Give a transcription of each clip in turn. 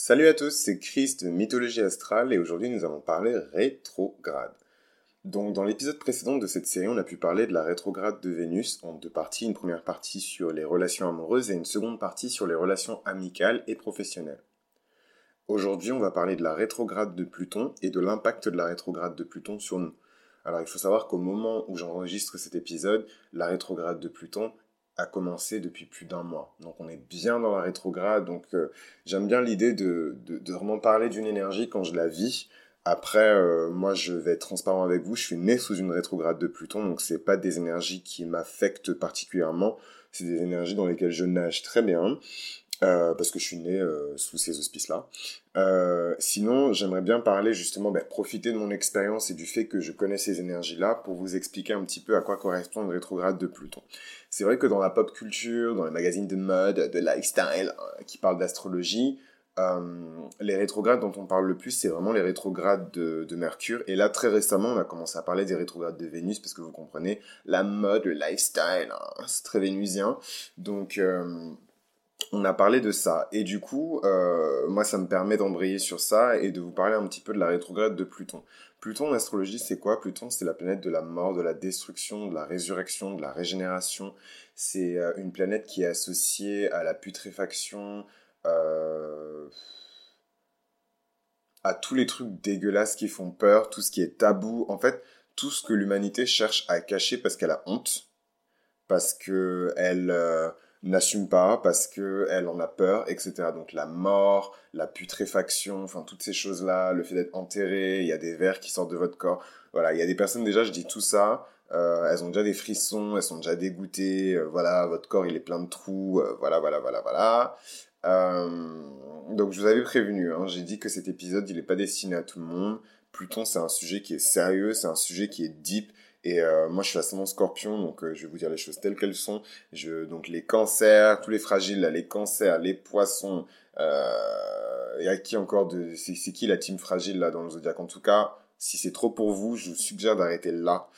Salut à tous, c'est Chris de Mythologie Astrale et aujourd'hui nous allons parler rétrograde. Donc dans l'épisode précédent de cette série, on a pu parler de la rétrograde de Vénus en deux parties, une première partie sur les relations amoureuses et une seconde partie sur les relations amicales et professionnelles. Aujourd'hui, on va parler de la rétrograde de Pluton et de l'impact de la rétrograde de Pluton sur nous. Alors il faut savoir qu'au moment où j'enregistre cet épisode, la rétrograde de Pluton a commencé depuis plus d'un mois. Donc on est bien dans la rétrograde. Donc euh, j'aime bien l'idée de, vraiment parler d'une énergie quand je la vis. Après, euh, moi je vais être transparent avec vous. Je suis né sous une rétrograde de Pluton, donc c'est pas des énergies qui m'affectent particulièrement. C'est des énergies dans lesquelles je nage très bien. Euh, parce que je suis né euh, sous ces auspices-là. Euh, sinon, j'aimerais bien parler justement, ben, profiter de mon expérience et du fait que je connais ces énergies-là pour vous expliquer un petit peu à quoi correspond le rétrograde de Pluton. C'est vrai que dans la pop culture, dans les magazines de mode, de lifestyle, qui parlent d'astrologie, les rétrogrades dont on parle le plus, c'est vraiment les rétrogrades de, de, Mercure. Et là, très récemment, on a commencé à parler des rétrogrades de Vénus, parce que vous comprenez, la mode, le lifestyle, hein, c'est très vénusien. Donc, on a parlé de ça. Et du coup, euh, moi, ça me permet d'embrayer sur ça et de vous parler un petit peu de la rétrograde de Pluton. Pluton en astrologie, c'est quoi? Pluton, c'est la planète de la mort, de la destruction, de la résurrection, de la régénération. C'est euh, une planète qui est associée à la putréfaction, euh, à tous les trucs dégueulasses qui font peur, tout ce qui est tabou. En fait, tout ce que l'humanité cherche à cacher parce qu'elle a honte, parce que elle n'assume pas parce que elle en a peur, etc. Donc la mort, la putréfaction, enfin toutes ces choses-là, le fait d'être enterré, il y a des vers qui sortent de votre corps. Voilà, il y a des personnes déjà, je dis tout ça, euh, elles ont déjà des frissons, elles sont déjà dégoûtées, euh, voilà, votre corps il est plein de trous, euh, voilà, voilà, voilà, voilà. donc je vous avais prévenu, hein, j'ai dit que cet épisode il n'est pas destiné à tout le monde. Pluton c'est un sujet qui est sérieux, c'est un sujet qui est deep, et euh, moi, je suis ascendant scorpion, donc euh, je vais vous dire les choses telles qu'elles sont. Donc les cancers, tous les fragiles, là, les cancers, les poissons. Euh, y a qui encore de... C'est qui la team fragile là dans le zodiaque? En tout cas, si c'est trop pour vous, je vous suggère d'arrêter là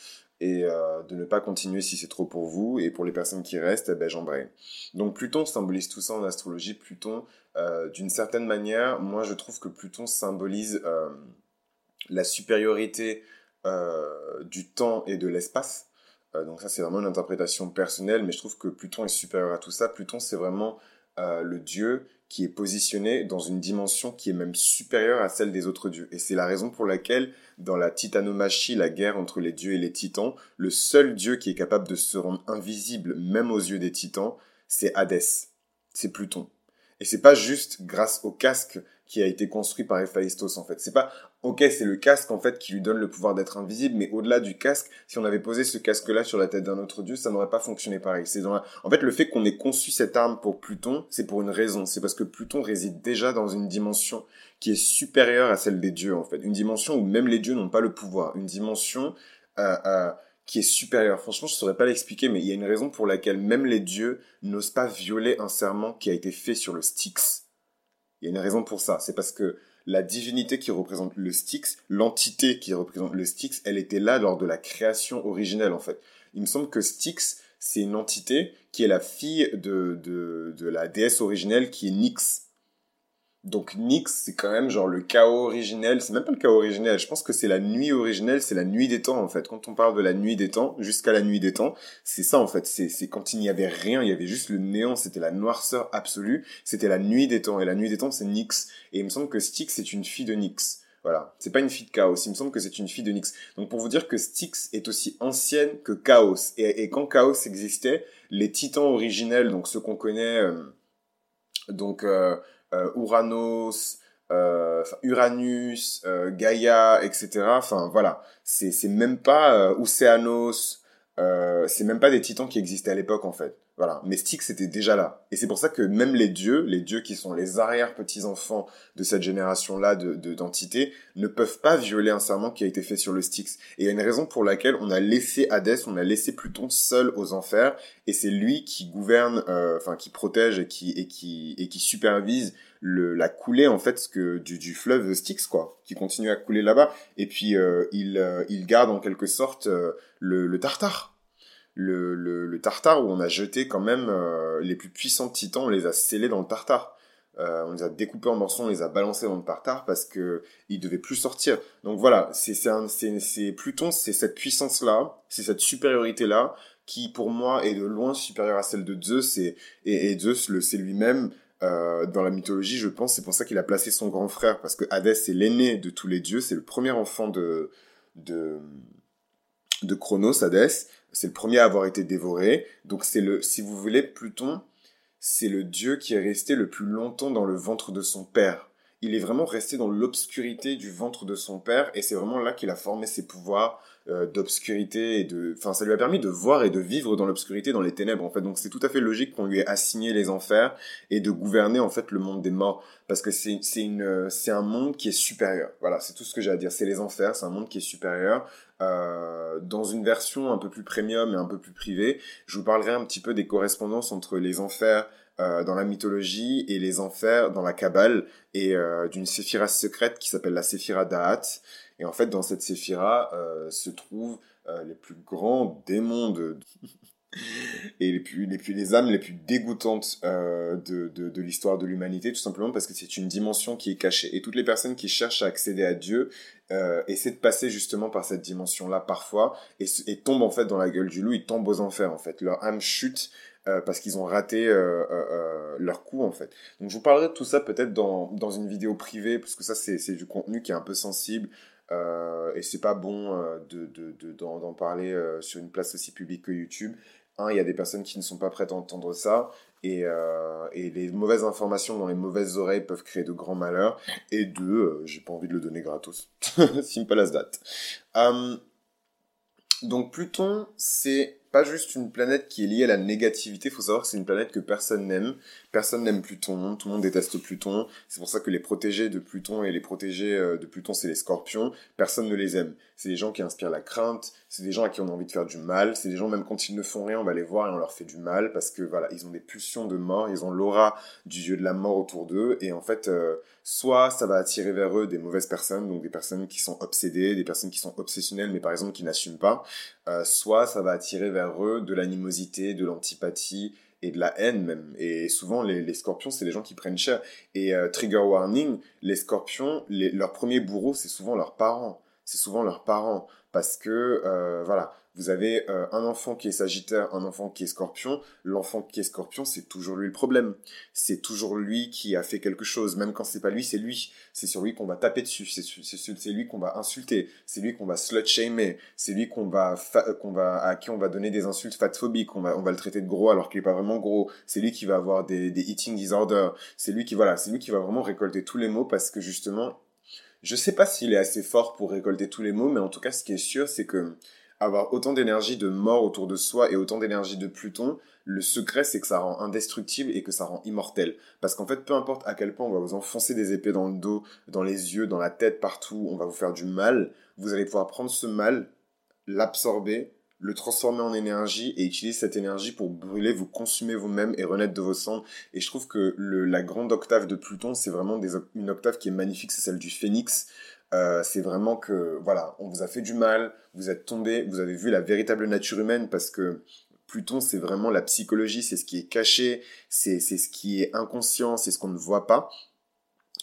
et de ne pas continuer si c'est trop pour vous. Et pour les personnes qui restent, eh ben, j'embraye. Donc Pluton symbolise tout ça en astrologie. Pluton, d'une certaine manière, moi je trouve que Pluton symbolise la supériorité euh, du temps et de l'espace. Euh, donc ça, c'est vraiment une interprétation personnelle, mais je trouve que Pluton est supérieur à tout ça. Pluton, c'est vraiment euh, le dieu qui est positionné dans une dimension qui est même supérieure à celle des autres dieux. Et c'est la raison pour laquelle, dans la titanomachie, la guerre entre les dieux et les titans, le seul dieu qui est capable de se rendre invisible, même aux yeux des titans, c'est Hadès. C'est Pluton. Et c'est pas juste grâce au casque qui a été construit par Héphaïstos en fait. C'est pas ok c'est le casque en fait qui lui donne le pouvoir d'être invisible, mais au-delà du casque, si on avait posé ce casque-là sur la tête d'un autre dieu, ça n'aurait pas fonctionné pareil. C'est dans en fait le fait qu'on ait conçu cette arme pour Pluton, c'est pour une raison. C'est parce que Pluton réside déjà dans une dimension qui est supérieure à celle des dieux en fait, une dimension où même les dieux n'ont pas le pouvoir, une dimension euh, euh, qui est supérieur. Franchement, je saurais pas l'expliquer, mais il y a une raison pour laquelle même les dieux n'osent pas violer un serment qui a été fait sur le Styx. Il y a une raison pour ça. C'est parce que la divinité qui représente le Styx, l'entité qui représente le Styx, elle était là lors de la création originelle, en fait. Il me semble que Styx, c'est une entité qui est la fille de, de, de la déesse originelle qui est Nyx. Donc Nyx, c'est quand même genre le chaos originel. C'est même pas le chaos originel. Je pense que c'est la nuit originelle. C'est la nuit des temps en fait. Quand on parle de la nuit des temps jusqu'à la nuit des temps, c'est ça en fait. C'est quand il n'y avait rien, il y avait juste le néant. C'était la noirceur absolue. C'était la nuit des temps. Et la nuit des temps, c'est Nyx. Et il me semble que Styx c'est une fille de Nyx. Voilà. C'est pas une fille de Chaos. Il me semble que c'est une fille de Nyx. Donc pour vous dire que Styx est aussi ancienne que Chaos. Et, et quand Chaos existait, les titans originels, donc ceux qu'on connaît, euh, donc euh, Uranos, euh, Uranus, euh, Gaïa, etc. Enfin voilà, c'est même pas Océanos, c'est même pas des titans qui existaient à l'époque en fait. Voilà, mais Styx était déjà là. Et c'est pour ça que même les dieux, les dieux qui sont les arrière-petits-enfants de cette génération-là de, d'entités, ne peuvent pas violer un serment qui a été fait sur le Styx. Et il y a une raison pour laquelle on a laissé Hadès, on a laissé Pluton seul aux enfers, et c'est lui qui gouverne, euh, enfin qui protège et qui, et qui, et qui supervise le, la coulée en fait que, du, du fleuve Styx, quoi, qui continue à couler là-bas. Et puis euh, il, euh, il garde en quelque sorte le, le Tartare le, le, Tartare où on a jeté quand même euh, les plus puissants titans, on les a scellés dans le Tartare. euh, on les a découpés en morceaux, on les a balancés dans le tartare parce que ils devaient plus sortir. Donc voilà, c'est c'est Pluton, c'est cette puissance là, c'est cette supériorité là qui pour moi est de loin supérieure à celle de Zeus et et, Zeus le c'est lui-même euh, dans la mythologie, je pense, c'est pour ça qu'il a placé son grand frère parce que Hadès c'est l'aîné de tous les dieux, c'est le premier enfant de de de Chronos, Hadès, c'est le premier à avoir été dévoré. Donc c'est le si vous voulez Pluton c'est le dieu qui est resté le plus longtemps dans le ventre de son père. Il est vraiment resté dans l'obscurité du ventre de son père et c'est vraiment là qu'il a formé ses pouvoirs euh, d'obscurité et de enfin ça lui a permis de voir et de vivre dans l'obscurité dans les ténèbres en fait. Donc c'est tout à fait logique qu'on lui ait assigné les enfers et de gouverner en fait le monde des morts. Parce que c'est c'est une c'est un monde qui est supérieur. Voilà c'est tout ce que j'ai à dire. C'est les enfers c'est un monde qui est supérieur euh, dans une version un peu plus premium et un peu plus privée, je vous parlerai un petit peu des correspondances entre les enfers euh, dans la mythologie et les enfers dans la Kabbale et euh, d'une séphira secrète qui s'appelle la séphira d'Ahat. Et en fait, dans cette séphira se trouvent les plus grands démons de, et les, plus, les, plus, les âmes les plus dégoûtantes euh, de, de, l'histoire de l'humanité, tout simplement parce que c'est une dimension qui est cachée. Et toutes les personnes qui cherchent à accéder à Dieu euh, essaient de passer justement par cette dimension-là parfois et, et, tombent en fait dans la gueule du loup, ils tombent aux enfers en fait. Leur âme chute euh, parce qu'ils ont raté leur coup en fait. Donc je vous parlerai de tout ça peut-être dans, dans une vidéo privée parce que ça c'est du contenu qui est un peu sensible. Euh, et c'est pas bon d'en de, de, parler sur une place aussi publique que YouTube il y a des personnes qui ne sont pas prêtes à entendre ça. Et, euh, les mauvaises informations dans les mauvaises oreilles peuvent créer de grands malheurs. Et deux, euh, j'ai pas envie de le donner gratos. Simple as that. Euh, donc Pluton, c'est pas juste une planète qui est liée à la négativité, faut savoir que c'est une planète que personne n'aime. Personne n'aime Pluton, tout le monde déteste Pluton. C'est pour ça que les protégés de Pluton et les protégés euh, de Pluton, c'est les scorpions. Personne ne les aime. C'est des gens qui inspirent la crainte, c'est des gens à qui on a envie de faire du mal, c'est des gens même quand ils ne font rien, on va les voir et on leur fait du mal parce que voilà, ils ont des pulsions de mort, ils ont l'aura du dieu de la mort autour d'eux et en fait, euh, soit ça va attirer vers eux des mauvaises personnes, donc des personnes qui sont obsédées, des personnes qui sont obsessionnelles mais par exemple qui n'assument pas, euh, soit ça va attirer vers eux de l'animosité, de l'antipathie et de la haine même. Et souvent, les, scorpions, c'est les gens qui prennent cher. Et euh, trigger warning, les scorpions, leur premier bourreau, c'est souvent leurs parents. C'est souvent leurs parents. Parce que, euh, voilà, vous avez euh, un enfant qui est Sagittaire, un enfant qui est Scorpion. L'enfant qui est Scorpion, c'est toujours lui le problème. C'est toujours lui qui a fait quelque chose. Même quand c'est pas lui, c'est lui. C'est sur lui qu'on va taper dessus. C'est lui qu'on va insulter. C'est lui qu'on va slut shamer. C'est lui qu'on va, qu'on va, à qui on va donner des insultes fatphobiques. On va, on va le traiter de gros alors qu'il est pas vraiment gros. C'est lui qui va avoir des, des eating disorders. C'est lui qui, voilà, c'est lui qui va vraiment récolter tous les mots parce que justement, je sais pas s'il est assez fort pour récolter tous les mots, mais en tout cas, ce qui est sûr, c'est que avoir autant d'énergie de mort autour de soi et autant d'énergie de Pluton, le secret c'est que ça rend indestructible et que ça rend immortel. Parce qu'en fait, peu importe à quel point on va vous enfoncer des épées dans le dos, dans les yeux, dans la tête, partout, on va vous faire du mal, vous allez pouvoir prendre ce mal, l'absorber, le transformer en énergie et utiliser cette énergie pour brûler, vous consumer vous-même et renaître de vos cendres. Et je trouve que le, la grande octave de Pluton, c'est vraiment des, une octave qui est magnifique, c'est celle du phénix. Euh, c'est vraiment que, voilà, on vous a fait du mal, vous êtes tombé, vous avez vu la véritable nature humaine parce que Pluton, c'est vraiment la psychologie, c'est ce qui est caché, c'est ce qui est inconscient, c'est ce qu'on ne voit pas.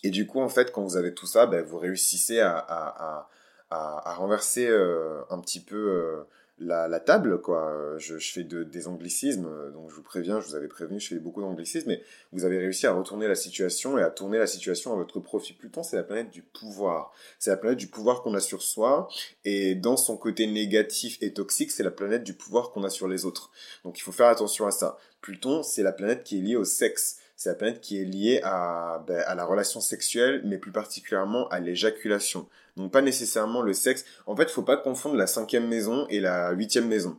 Et du coup, en fait, quand vous avez tout ça, ben, vous réussissez à, à, à, à renverser euh, un petit peu euh, la, la, table, quoi. Je, je fais de, des anglicismes, donc je vous préviens, je vous avais prévenu, je fais beaucoup d'anglicismes, mais vous avez réussi à retourner la situation et à tourner la situation à votre profit. Pluton, c'est la planète du pouvoir. C'est la planète du pouvoir qu'on a sur soi, et dans son côté négatif et toxique, c'est la planète du pouvoir qu'on a sur les autres. Donc il faut faire attention à ça. Pluton, c'est la planète qui est liée au sexe c'est la planète qui est liée à, ben, à la relation sexuelle, mais plus particulièrement à l'éjaculation. Donc pas nécessairement le sexe. En fait, faut pas confondre la cinquième maison et la huitième maison.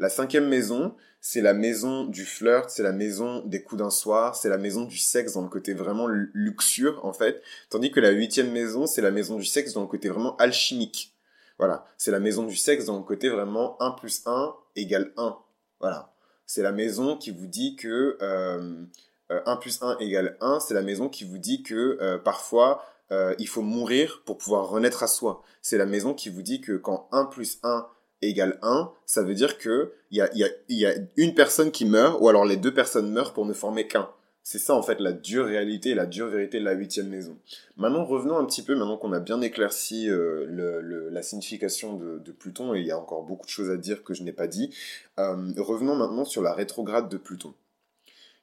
La cinquième maison, c'est la maison du flirt, c'est la maison des coups d'un soir, c'est la maison du sexe dans le côté vraiment luxure, en fait. Tandis que la huitième maison, c'est la maison du sexe dans le côté vraiment alchimique. Voilà. C'est la maison du sexe dans le côté vraiment 1 plus 1 égale 1. Voilà. C'est la maison qui vous dit que euh, 1 euh, plus 1 égale 1, c'est la maison qui vous dit que euh, parfois euh, il faut mourir pour pouvoir renaître à soi. C'est la maison qui vous dit que quand 1 plus 1 égale 1, ça veut dire que il y a, une personne qui meurt, ou alors les deux personnes meurent pour ne former qu'un. C'est ça en fait la dure réalité la dure vérité de la huitième maison. Maintenant revenons un petit peu, maintenant qu'on a bien éclairci euh, la signification de, Pluton, et il y a encore beaucoup de choses à dire que je n'ai pas dit, revenons maintenant sur la rétrograde de Pluton.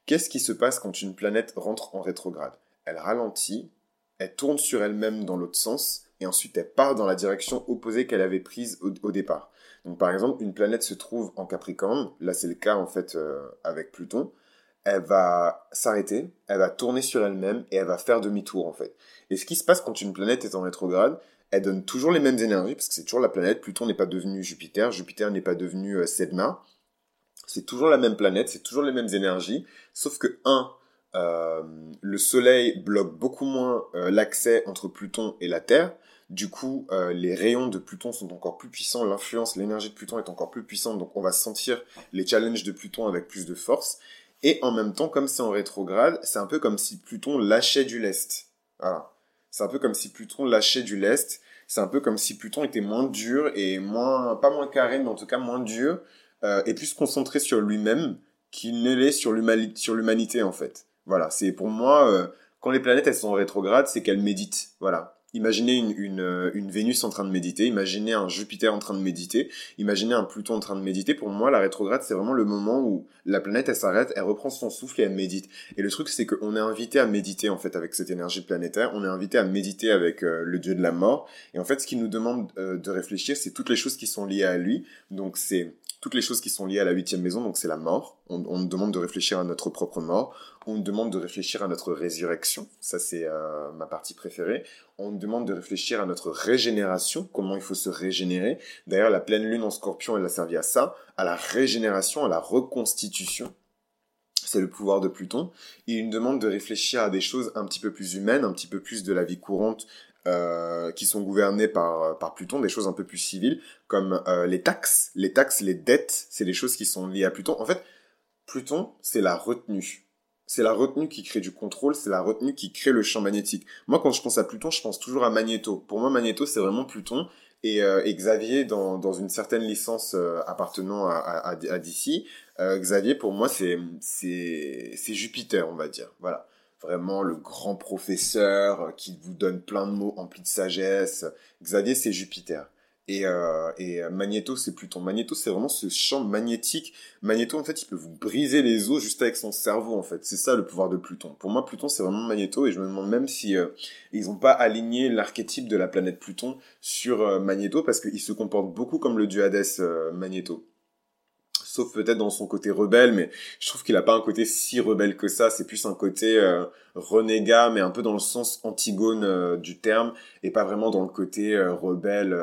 Qu'est-ce qui se passe quand une planète rentre en rétrograde? Elle ralentit, elle tourne sur elle-même dans l'autre sens, et ensuite elle part dans la direction opposée qu'elle avait prise au, départ. Donc par exemple, une planète se trouve en Capricorne, là c'est le cas en fait euh, avec Pluton, elle va s'arrêter, elle va tourner sur elle-même et elle va faire demi-tour en fait. Et ce qui se passe quand une planète est en rétrograde, elle donne toujours les mêmes énergies parce que c'est toujours la planète. Pluton n'est pas devenu Jupiter, Jupiter n'est pas devenu euh. C'est toujours la même planète, c'est toujours les mêmes énergies, sauf que un, euh, le Soleil bloque beaucoup moins euh, l'accès entre Pluton et la Terre. Du coup, euh, les rayons de Pluton sont encore plus puissants, l'influence, l'énergie de Pluton est encore plus puissante, donc on va sentir les challenges de Pluton avec plus de force. Et en même temps, comme c'est en rétrograde, c'est un peu comme si Pluton lâchait du lest. Voilà. C'est un peu comme si Pluton lâchait du lest. C'est un peu comme si Pluton était moins dur et moins, pas moins carré, mais en tout cas moins dur, et plus concentré sur lui-même qu'il ne l'est sur l'humanité en fait. Voilà, c'est pour moi, euh, quand les planètes elles sont en rétrograde, c'est qu'elles méditent. Voilà. Imaginez une, une, euh, une, Vénus en train de méditer, imaginez un Jupiter en train de méditer, imaginez un Pluton en train de méditer. Pour moi, la rétrograde, c'est vraiment le moment où la planète, elle s'arrête, elle reprend son souffle et elle médite. Et le truc, c'est qu'on est invité à méditer, en fait, avec cette énergie planétaire. On est invité à méditer avec euh, le dieu de la mort. Et en fait, ce qui nous demande de réfléchir, c'est toutes les choses qui sont liées à lui. Donc, c'est toutes les choses qui sont liées à la huitième maison, donc c'est la mort. On, nous demande de réfléchir à notre propre mort. On nous demande de réfléchir à notre résurrection. Ça, c'est euh, ma partie préférée. On nous demande de réfléchir à notre régénération, comment il faut se régénérer. D'ailleurs, la pleine lune en scorpion, elle a servi à ça, à la régénération, à la reconstitution c'est le pouvoir de Pluton. Il nous demande de réfléchir à des choses un petit peu plus humaines, un petit peu plus de la vie courante, euh, qui sont gouvernés par, par Pluton, des choses un peu plus civiles, comme euh, les taxes. Les taxes, les dettes, c'est des choses qui sont liées à Pluton. En fait, Pluton, c'est la retenue. C'est la retenue qui crée du contrôle, c'est la retenue qui crée le champ magnétique. Moi, quand je pense à Pluton, je pense toujours à Magnéto. Pour moi, Magnéto, c'est vraiment Pluton. Et, euh, Xavier, dans, une certaine licence appartenant à DC, Xavier, pour moi, c'est Jupiter, on va dire. Voilà vraiment le grand professeur qui vous donne plein de mots emplis de sagesse. Xavier, c'est Jupiter. Et, euh, et Magneto, c'est Pluton. Magneto, c'est vraiment ce champ magnétique. Magneto, en fait, il peut vous briser les os juste avec son cerveau, en fait. C'est ça le pouvoir de Pluton. Pour moi, Pluton, c'est vraiment Magneto, et je me demande même si euh, ils n'ont pas aligné l'archétype de la planète Pluton sur euh, Magneto, parce qu'il se comporte beaucoup comme le dieu euh, Magneto sauf peut-être dans son côté rebelle, mais je trouve qu'il a pas un côté si rebelle que ça. C'est plus un côté euh, renégat, mais un peu dans le sens antigone euh, du terme, et pas vraiment dans le côté euh, rebelle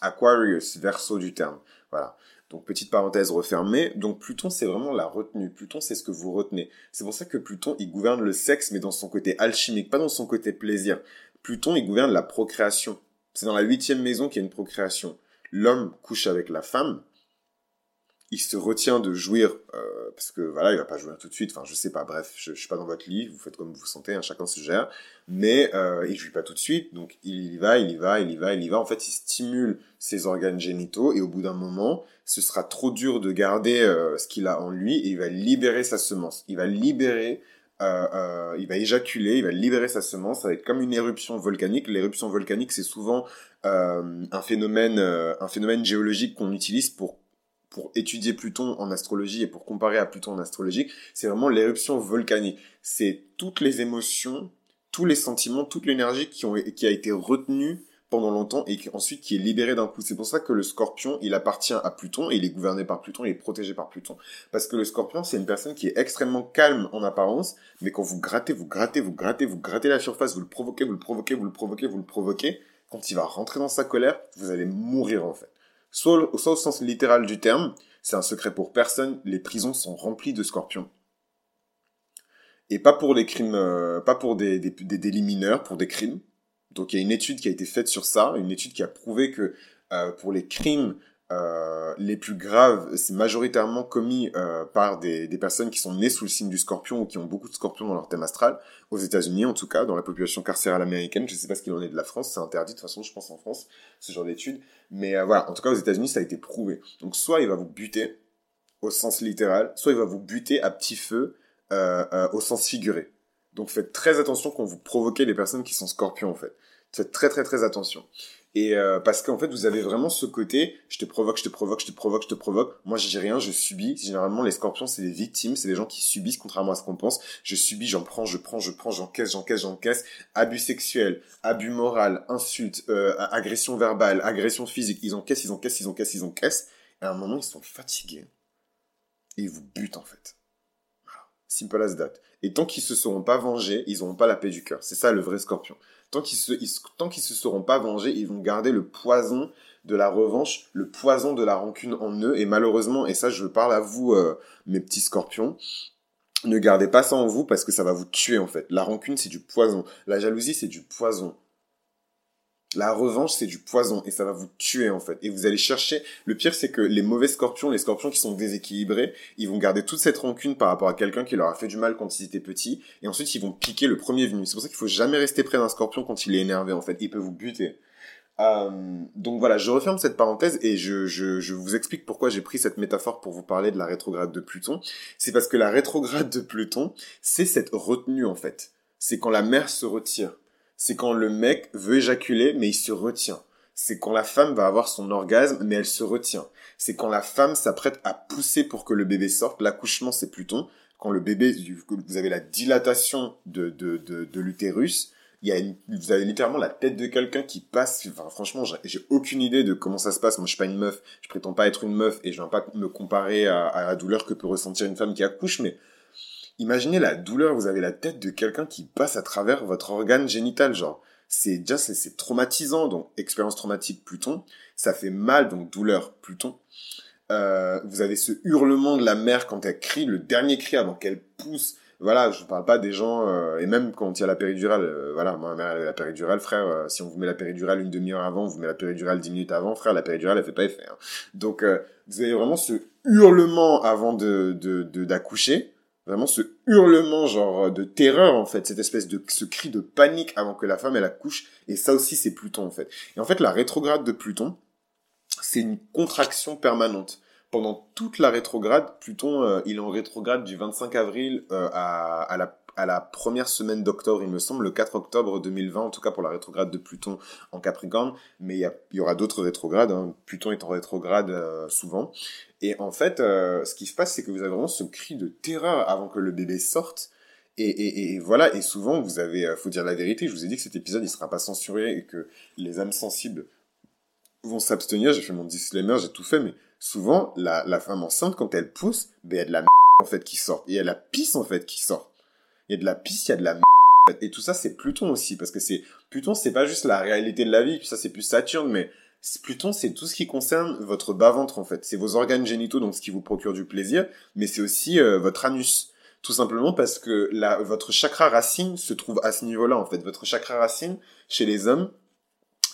Aquarius, verso du terme. Voilà. Donc petite parenthèse refermée. Donc Pluton c'est vraiment la retenue. Pluton c'est ce que vous retenez. C'est pour ça que Pluton il gouverne le sexe mais dans son côté alchimique, pas dans son côté plaisir. Pluton il gouverne la procréation. C'est dans la huitième maison qu'il y a une procréation. L'homme couche avec la femme, il se retient de jouir euh, parce que voilà il va pas jouir tout de suite. Enfin je sais pas. Bref je, je suis pas dans votre lit. Vous faites comme vous sentez hein, chacun se gère. Mais euh, il jouit pas tout de suite. Donc il y va il y va il y va il y va. En fait il stimule ses organes génitaux. Et au bout d'un moment ce sera trop dur de garder euh, ce qu'il a en lui. Et il va libérer sa semence. Il va libérer euh, euh, il va éjaculer, il va libérer sa semence, ça va être comme une éruption volcanique. L'éruption volcanique, c'est souvent euh, un phénomène, un phénomène géologique qu'on utilise pour pour étudier Pluton en astrologie et pour comparer à Pluton en astrologie, c'est vraiment l'éruption volcanique. C'est toutes les émotions, tous les sentiments, toute l'énergie qui, qui a été retenue pendant longtemps et qui, ensuite qui est libérée d'un coup. C'est pour ça que le scorpion, il appartient à Pluton et il est gouverné par Pluton, il est protégé par Pluton. Parce que le scorpion, c'est une personne qui est extrêmement calme en apparence, mais quand vous grattez, vous grattez, vous grattez, vous grattez la surface, vous le provoquez, vous le provoquez, vous le provoquez, vous le provoquez, quand il va rentrer dans sa colère, vous allez mourir en fait. Soit, au sens littéral du terme, c'est un secret pour personne, les prisons sont remplies de scorpions. Et pas pour les crimes, euh, pas pour des, délits mineurs, pour des crimes. Donc il y a une étude qui a été faite sur ça, une étude qui a prouvé que euh, pour les crimes euh, les plus graves, c'est majoritairement commis euh, par des, personnes qui sont nées sous le signe du scorpion ou qui ont beaucoup de scorpions dans leur thème astral, aux États-Unis en tout cas, dans la population carcérale américaine. Je ne sais pas ce qu'il en est de la France, c'est interdit de toute façon, je pense en France, ce genre d'études. Mais euh, voilà, en tout cas aux États-Unis, ça a été prouvé. Donc soit il va vous buter, au sens littéral, soit il va vous buter à petit feu au sens figuré. Donc faites très attention quand vous provoquez les personnes qui sont scorpions en fait. Faites très très très attention. Et euh, parce qu'en fait, vous avez vraiment ce côté, je te provoque, je te provoque, je te provoque, je te provoque. Moi, j'ai rien, je subis. Généralement, les scorpions, c'est des victimes, c'est des gens qui subissent, contrairement à ce qu'on pense. Je subis, j'en prends, je prends, je prends, j'encaisse, j'encaisse, j'encaisse. Abus sexuel, abus moral, insulte, euh, agression verbale, agression physique. Ils encaissent, ils encaissent, ils encaissent, ils encaissent. Et à un moment, ils sont fatigués. Et ils vous butent, en fait. Simple as that. Et tant qu'ils se seront pas vengés, ils n'auront pas la paix du cœur. C'est ça le vrai scorpion. Tant qu'ils se, tant qu'ils se seront pas vengés, ils vont garder le poison de la revanche, le poison de la rancune en eux. Et malheureusement, et ça je parle à vous, euh, mes petits scorpions, ne gardez pas ça en vous parce que ça va vous tuer en fait. La rancune c'est du poison. La jalousie c'est du poison. La revanche, c'est du poison et ça va vous tuer en fait. Et vous allez chercher. Le pire, c'est que les mauvais scorpions, les scorpions qui sont déséquilibrés, ils vont garder toute cette rancune par rapport à quelqu'un qui leur a fait du mal quand ils étaient petits. Et ensuite, ils vont piquer le premier venu. C'est pour ça qu'il faut jamais rester près d'un scorpion quand il est énervé en fait. Il peut vous buter. Euh, donc voilà, je referme cette parenthèse et je, je, je vous explique pourquoi j'ai pris cette métaphore pour vous parler de la rétrograde de Pluton. C'est parce que la rétrograde de Pluton, c'est cette retenue en fait. C'est quand la mer se retire c'est quand le mec veut éjaculer, mais il se retient. C'est quand la femme va avoir son orgasme, mais elle se retient. C'est quand la femme s'apprête à pousser pour que le bébé sorte. L'accouchement, c'est Pluton. Quand le bébé, vous avez la dilatation de, de, de, l'utérus, il y a vous avez littéralement la tête de quelqu'un qui passe. Enfin, franchement, j'ai aucune idée de comment ça se passe. Moi, je suis pas une meuf. Je prétends pas être une meuf et je viens pas me comparer à, à la douleur que peut ressentir une femme qui accouche, mais Imaginez la douleur, vous avez la tête de quelqu'un qui passe à travers votre organe génital, genre. C'est déjà, c'est traumatisant, donc expérience traumatique Pluton. Ça fait mal, donc douleur Pluton. Euh, vous avez ce hurlement de la mère quand elle crie, le dernier cri avant qu'elle pousse. Voilà, je ne parle pas des gens, euh, et même quand il y a la péridurale, euh, voilà, ma mère elle a la péridurale, frère, si on vous met la péridurale une demi-heure avant, on vous met la péridurale dix minutes avant, frère, la péridurale elle fait pas effet. Hein. Donc vous avez vraiment ce hurlement avant de d'accoucher, Vraiment ce hurlement genre de terreur en fait, cette espèce de ce cri de panique avant que la femme elle accouche et ça aussi c'est Pluton en fait. Et en fait la rétrograde de Pluton, c'est une contraction permanente. Pendant toute la rétrograde, Pluton euh, il est en rétrograde du 25 avril euh, à, à la à la première semaine d'octobre, il me semble, le 4 octobre 2020, en tout cas pour la rétrograde de Pluton en Capricorne, mais il y, aura d'autres rétrogrades, hein. Pluton est en rétrograde euh, souvent. Et en fait, euh, ce qui se passe, c'est que vous avez vraiment ce cri de terreur avant que le bébé sorte. Et, voilà, et souvent, vous avez, euh, faut dire la vérité, je vous ai dit que cet épisode, il sera pas censuré et que les âmes sensibles vont s'abstenir, j'ai fait mon disclaimer, j'ai tout fait, mais souvent, la, femme enceinte, quand elle pousse, ben, y a de la m*** en fait qui sort. Et y a la pisse en fait qui sort il y a de la pisse, il y a de la et tout ça c'est Pluton aussi parce que c'est Pluton c'est pas juste la réalité de la vie puis ça c'est plus Saturne mais Pluton c'est tout ce qui concerne votre bas ventre en fait. C'est vos organes génitaux donc ce qui vous procure du plaisir mais c'est aussi euh, votre anus. Tout simplement parce que votre chakra racine se trouve à ce niveau-là en fait. Votre chakra racine chez les hommes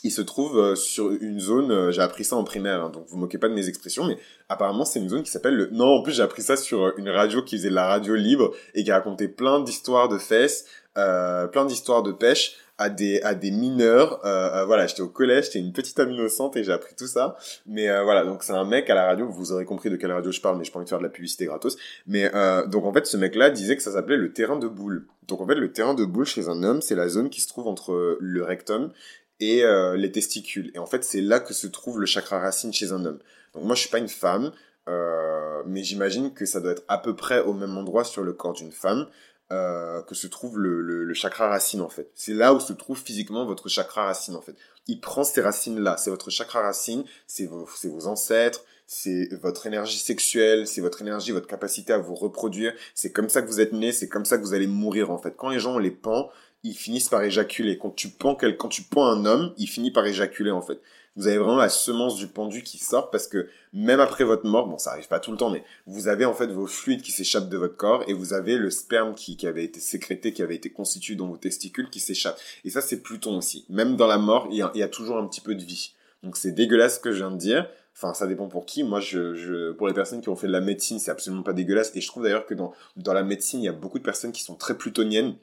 il se trouve euh, sur une zone, euh, j'ai appris ça en primaire, hein, donc vous moquez pas de mes expressions, mais apparemment c'est une zone qui s'appelle le... Non, en plus j'ai appris ça sur euh, une radio qui faisait de la radio libre et qui racontait plein d'histoires de fesses, plein d'histoires de pêche à des à des mineurs. voilà, j'étais au collège, j'étais une petite âme innocente et j'ai appris tout ça. Mais voilà, donc c'est un mec à la radio, vous aurez compris de quelle radio je parle, mais je pas envie de faire de la publicité gratos. Mais donc en fait, ce mec-là disait que ça s'appelait le terrain de boule. Donc en fait, le terrain de boule chez un homme, c'est la zone qui se trouve entre le rectum et euh, les testicules. Et en fait, c'est là que se trouve le chakra racine chez un homme. Donc moi, je suis pas une femme, euh, mais j'imagine que ça doit être à peu près au même endroit sur le corps d'une femme euh, que se trouve le, le, chakra racine en fait. C'est là où se trouve physiquement votre chakra racine en fait. Il prend ces racines là. C'est votre chakra racine, c'est vos, vos ancêtres, c'est votre énergie sexuelle, c'est votre énergie, votre capacité à vous reproduire. C'est comme ça que vous êtes né, c'est comme ça que vous allez mourir en fait. Quand les gens ont les pans, ils finissent par éjaculer. Quand tu pends quand tu pends un homme, il finit par éjaculer en fait. Vous avez vraiment la semence du pendu qui sort parce que même après votre mort, bon ça arrive pas tout le temps, mais vous avez en fait vos fluides qui s'échappent de votre corps et vous avez le sperme qui, qui avait été sécrété, qui avait été constitué dans vos testicules qui s'échappe. Et ça c'est Pluton aussi. Même dans la mort, il y a, il y a toujours un petit peu de vie. Donc c'est dégueulasse ce que je viens de dire. Enfin, ça dépend pour qui. Moi, je, je, pour les personnes qui ont fait de la médecine, c'est absolument pas dégueulasse. Et je trouve d'ailleurs que dans, dans la médecine, il y a beaucoup de personnes qui sont très plutoniennes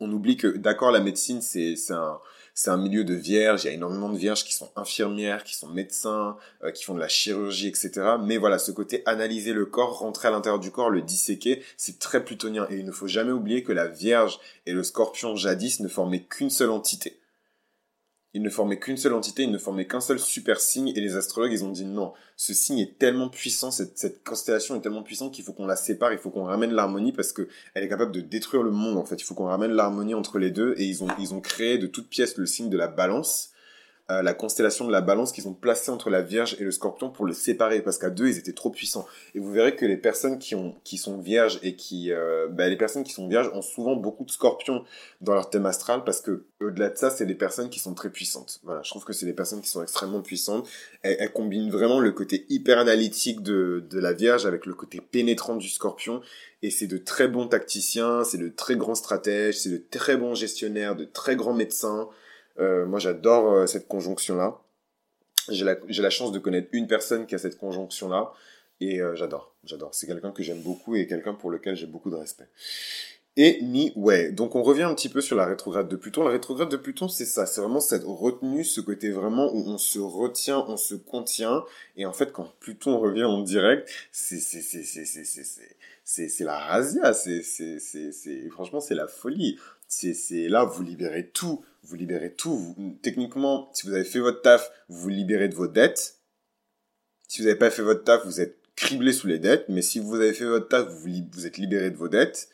On oublie que, d'accord, la médecine, c'est un, un milieu de vierges, il y a énormément de vierges qui sont infirmières, qui sont médecins, euh, qui font de la chirurgie, etc. Mais voilà, ce côté analyser le corps, rentrer à l'intérieur du corps, le disséquer, c'est très plutonien. Et il ne faut jamais oublier que la vierge et le scorpion jadis ne formaient qu'une seule entité il ne formait qu'une seule entité, il ne formait qu'un seul super signe, et les astrologues, ils ont dit non, ce signe est tellement puissant, cette, constellation est tellement puissante qu'il faut qu'on la sépare, il faut qu'on ramène l'harmonie, parce que elle est capable de détruire le monde, en fait. Il faut qu'on ramène l'harmonie entre les deux, et ils ont, ils ont créé de toutes pièces le signe de la balance, euh, la constellation de la balance qu'ils ont placée entre la Vierge et le Scorpion pour le séparer parce qu'à deux ils étaient trop puissants. Et vous verrez que les personnes qui ont qui sont vierges et qui euh, bah, les personnes qui sont vierges ont souvent beaucoup de Scorpions dans leur thème astral parce que au-delà de ça c'est des personnes qui sont très puissantes. Voilà, je trouve que c'est des personnes qui sont extrêmement puissantes. Elles, elles, combinent vraiment le côté hyper analytique de de la Vierge avec le côté pénétrant du Scorpion et c'est de très bons tacticiens, c'est de très grands stratèges, c'est de très bons gestionnaires, de très grands médecins. Euh, moi, j'adore euh, cette conjonction-là. J'ai la, chance de connaître une personne qui a cette conjonction-là. Et euh, j'adore, j'adore. C'est quelqu'un que j'aime beaucoup et quelqu'un pour lequel j'ai beaucoup de respect. Et ouais. Donc on revient un petit peu sur la rétrograde de Pluton. La rétrograde de Pluton, c'est ça. C'est vraiment cette retenue, ce côté vraiment où on se retient, on se contient. Et en fait, quand Pluton revient en direct, c'est c'est c'est c'est c'est c'est c'est la razzia. C'est c'est c'est c'est franchement c'est la folie. C'est là vous libérez tout vous libérez tout. techniquement, si vous avez fait votre taf, vous vous libérez de vos dettes. Si vous n'avez pas fait votre taf, vous êtes criblé sous les dettes. Mais si vous avez fait votre taf, vous, vous êtes libéré de vos dettes.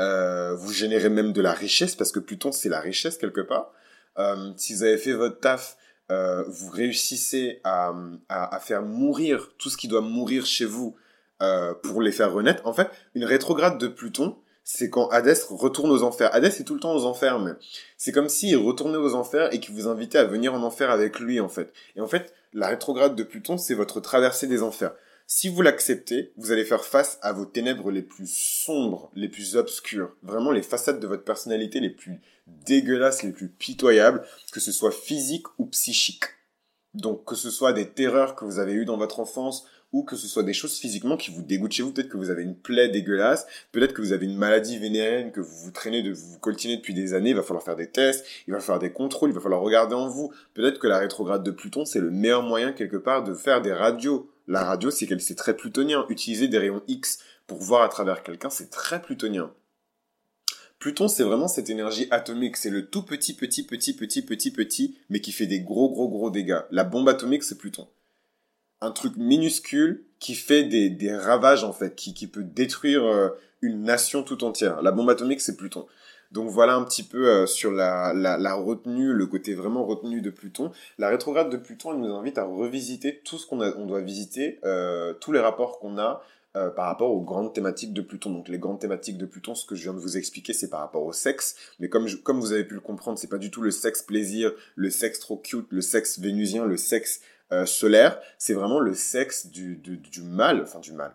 Euh, vous générez même de la richesse parce que Pluton, c'est la richesse quelque part. Euh, si vous avez fait votre taf, euh, vous réussissez à, à, faire mourir tout ce qui doit mourir chez vous pour les faire renaître. En fait, une rétrograde de Pluton, c'est quand Hadès retourne aux enfers. Hadès est tout le temps aux enfers, mais c'est comme s'il retournait aux enfers et qu'il vous invitait à venir en enfer avec lui, en fait. Et en fait, la rétrograde de Pluton, c'est votre traversée des enfers. Si vous l'acceptez, vous allez faire face à vos ténèbres les plus sombres, les plus obscures, vraiment les façades de votre personnalité les plus dégueulasses, les plus pitoyables, que ce soit physique ou psychique. Donc que ce soit des terreurs que vous avez eues dans votre enfance, ou que ce soit des choses physiquement qui vous dégoûtent chez vous. Peut-être que vous avez une plaie dégueulasse, peut-être que vous avez une maladie vénérienne que vous vous traînez, de vous coltinez depuis des années. Il va falloir faire des tests, il va falloir des contrôles, il va falloir regarder en vous. Peut-être que la rétrograde de Pluton, c'est le meilleur moyen quelque part de faire des radios. La radio, c'est qu'elle c'est très plutonien. Utiliser des rayons X pour voir à travers quelqu'un, c'est très plutonien. Pluton, c'est vraiment cette énergie atomique. C'est le tout petit, petit, petit, petit, petit, petit, mais qui fait des gros, gros, gros dégâts. La bombe atomique, c'est Pluton un truc minuscule qui fait des, des ravages en fait, qui, qui peut détruire euh, une nation tout entière. La bombe atomique, c'est Pluton. Donc voilà un petit peu euh, sur la, la, retenue, le côté vraiment retenu de Pluton. La rétrograde de Pluton, elle nous invite à revisiter tout ce qu'on on doit visiter, euh, tous les rapports qu'on a par rapport aux grandes thématiques de Pluton. Donc les grandes thématiques de Pluton, ce que je viens de vous expliquer, c'est par rapport au sexe. Mais comme, comme vous avez pu le comprendre, c'est pas du tout le sexe plaisir, le sexe trop cute, le sexe vénusien, le sexe euh, solaire, c'est vraiment le sexe du, du, du, mal, enfin du mal.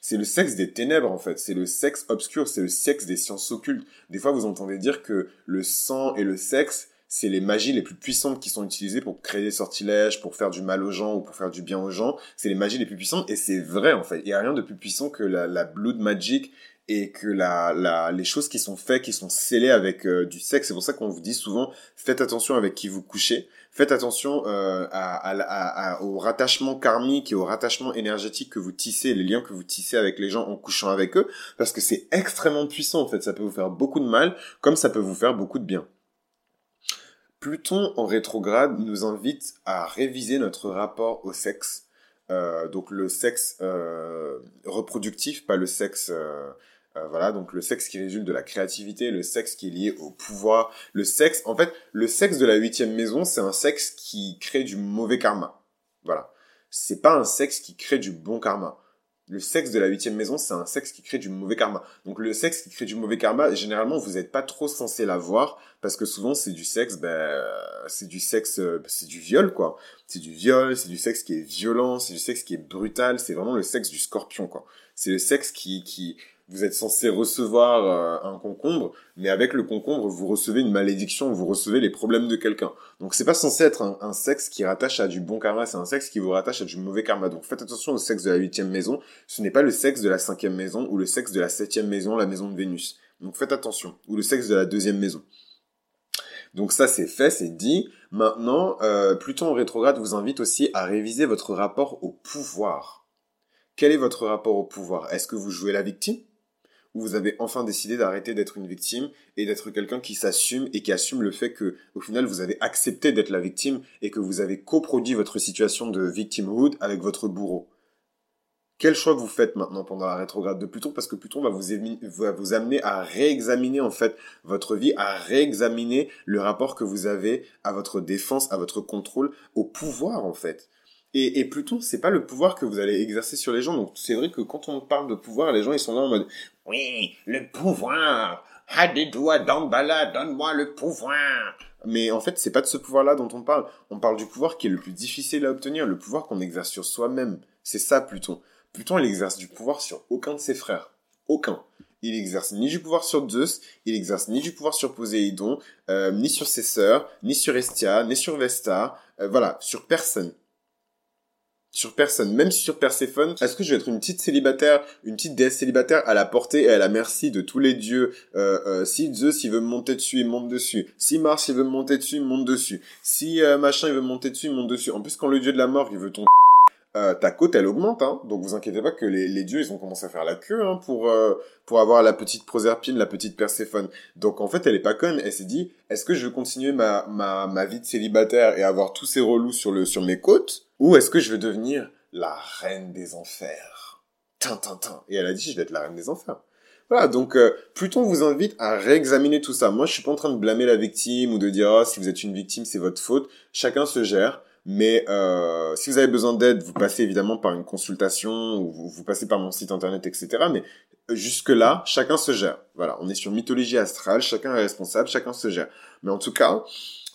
C'est le sexe des ténèbres en fait, c'est le sexe obscur, c'est le sexe des sciences occultes. Des fois vous entendez dire que le sang et le sexe, c'est les magies les plus puissantes qui sont utilisées pour créer des sortilèges, pour faire du mal aux gens ou pour faire du bien aux gens. C'est les magies les plus puissantes et c'est vrai en fait. Il y a rien de plus puissant que la, blood magic et que la, les choses qui sont faites, qui sont scellées avec euh, du sexe, c'est pour ça qu'on vous dit souvent faites attention avec qui vous couchez, faites attention euh, au rattachement karmique et au rattachement énergétique que vous tissez, les liens que vous tissez avec les gens en couchant avec eux, parce que c'est extrêmement puissant en fait, ça peut vous faire beaucoup de mal, comme ça peut vous faire beaucoup de bien. Pluton en rétrograde nous invite à réviser notre rapport au sexe, euh, donc le sexe euh, reproductif, pas le sexe euh, voilà, donc le sexe qui résulte de la créativité, le sexe qui est lié au pouvoir, le sexe, en fait, le sexe de la huitième maison, c'est un sexe qui crée du mauvais karma. Voilà. C'est pas un sexe qui crée du bon karma. Le sexe de la huitième maison, c'est un sexe qui crée du mauvais karma. Donc le sexe qui crée du mauvais karma, généralement, vous n'êtes pas trop censé l'avoir parce que souvent c'est du sexe, ben, c'est du sexe, euh, c'est du viol quoi. C'est du viol, c'est du sexe qui est violent, c'est du sexe qui est brutal. C'est vraiment le sexe du scorpion quoi. C'est le sexe qui qui vous êtes censé recevoir euh, un concombre, mais avec le concombre, vous recevez une malédiction, vous recevez les problèmes de quelqu'un. Donc c'est pas censé être un, sexe qui rattache à du bon karma, c'est un sexe qui vous rattache à du mauvais karma. Donc faites attention au sexe de la huitième maison, ce n'est pas le sexe de la cinquième maison ou le sexe de la septième maison, la maison de Vénus. Donc faites attention. Ou le sexe de la deuxième maison. Donc ça c'est fait, c'est dit. Maintenant, euh, Pluton en rétrograde vous invite aussi à réviser votre rapport au pouvoir. Quel est votre rapport au pouvoir? Est-ce que vous jouez la victime? Ou vous avez enfin décidé d'arrêter d'être une victime et d'être quelqu'un qui s'assume et qui assume le fait que, au final, vous avez accepté d'être la victime et que vous avez coproduit votre situation de victimhood avec votre bourreau quel choix vous faites maintenant pendant la rétrograde de Pluton? Parce que Pluton va vous amener à réexaminer en fait votre vie, à réexaminer le rapport que vous avez à votre défense, à votre contrôle, au pouvoir en fait. Et, et Pluton, c'est pas le pouvoir que vous allez exercer sur les gens. Donc c'est vrai que quand on parle de pouvoir, les gens ils sont là en mode oui, le pouvoir. Ah des doigts d'Ambala, donne-moi le pouvoir. Mais en fait, c'est pas de ce pouvoir-là dont on parle. On parle du pouvoir qui est le plus difficile à obtenir, le pouvoir qu'on exerce sur soi-même. C'est ça Pluton. Pluton, il exerce du pouvoir sur aucun de ses frères. Aucun. Il exerce ni du pouvoir sur Zeus, il exerce ni du pouvoir sur Poséidon, euh, ni sur ses sœurs, ni sur Estia, ni sur Vesta. Euh, voilà, sur personne. Sur personne, même sur Perséphone. Est-ce que je vais être une petite célibataire, une petite déesse célibataire à la portée et à la merci de tous les dieux euh, Si Zeus il veut me monter dessus, il monte dessus. Si Mars il veut me monter dessus, il monte dessus. Si machin il veut me monter dessus, il monte dessus. En plus, quand le dieu de la mort il veut ton euh, ta côte elle augmente, hein. donc vous inquiétez pas que les, dieux ils ont commencé à faire la queue hein, pour euh, pour avoir la petite Proserpine, la petite Perséphone. Donc en fait elle est pas conne, elle s'est dit est-ce que je veux continuer ma, ma ma vie de célibataire et avoir tous ces relous sur le sur mes côtes? Ou est-ce que je veux devenir la reine des enfers? Tintintin. Et elle a dit je vais être la reine des enfers. Voilà, donc euh, Pluton vous invite à réexaminer tout ça. Moi, je suis pas en train de blâmer la victime ou de dire oh, si vous êtes une victime, c'est votre faute. Chacun se gère. Mais euh, si vous avez besoin d'aide, vous passez évidemment par une consultation ou vous, passez par mon site internet, etc. Mais jusque-là, chacun se gère. Voilà, on est sur mythologie astrale, chacun est responsable, chacun se gère. Mais en tout cas,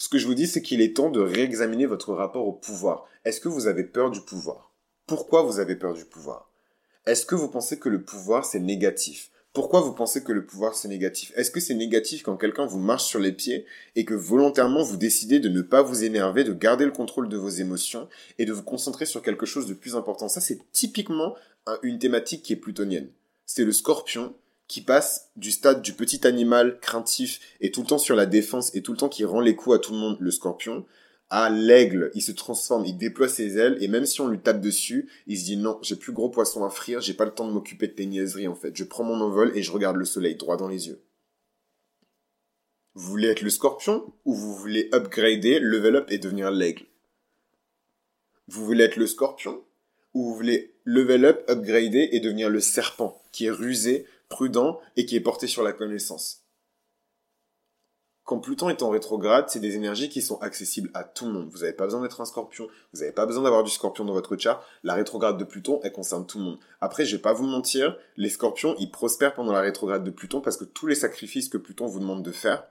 ce que je vous dis, c'est qu'il est temps de réexaminer votre rapport au pouvoir. Est-ce que vous avez peur du pouvoir? Pourquoi vous avez peur du pouvoir? Est-ce que vous pensez que le pouvoir, c'est négatif? Pourquoi vous pensez que le pouvoir c'est négatif? Est-ce que c'est négatif quand quelqu'un vous marche sur les pieds et que volontairement vous décidez de ne pas vous énerver, de garder le contrôle de vos émotions et de vous concentrer sur quelque chose de plus important? Ça c'est typiquement une thématique qui est plutonienne. C'est le scorpion qui passe du stade du petit animal craintif et tout le temps sur la défense et tout le temps qui rend les coups à tout le monde, le scorpion, à l'aigle, il se transforme, il déploie ses ailes, et même si on lui tape dessus, il se dit non, j'ai plus gros poisson à frire, j'ai pas le temps de m'occuper de tes niaiseries en fait. Je prends mon envol et je regarde le soleil droit dans les yeux. Vous voulez être le scorpion ou vous voulez upgrader, level up et devenir l'aigle? Vous voulez être le scorpion ou vous voulez level up, upgrader et devenir le serpent qui est rusé, prudent et qui est porté sur la connaissance quand Pluton est en rétrograde, c'est des énergies qui sont accessibles à tout le monde. Vous n'avez pas besoin d'être un scorpion, vous n'avez pas besoin d'avoir du scorpion dans votre chart. La rétrograde de Pluton, elle concerne tout le monde. Après, je vais pas vous mentir, les scorpions, ils prospèrent pendant la rétrograde de Pluton parce que tous les sacrifices que Pluton vous demande de faire,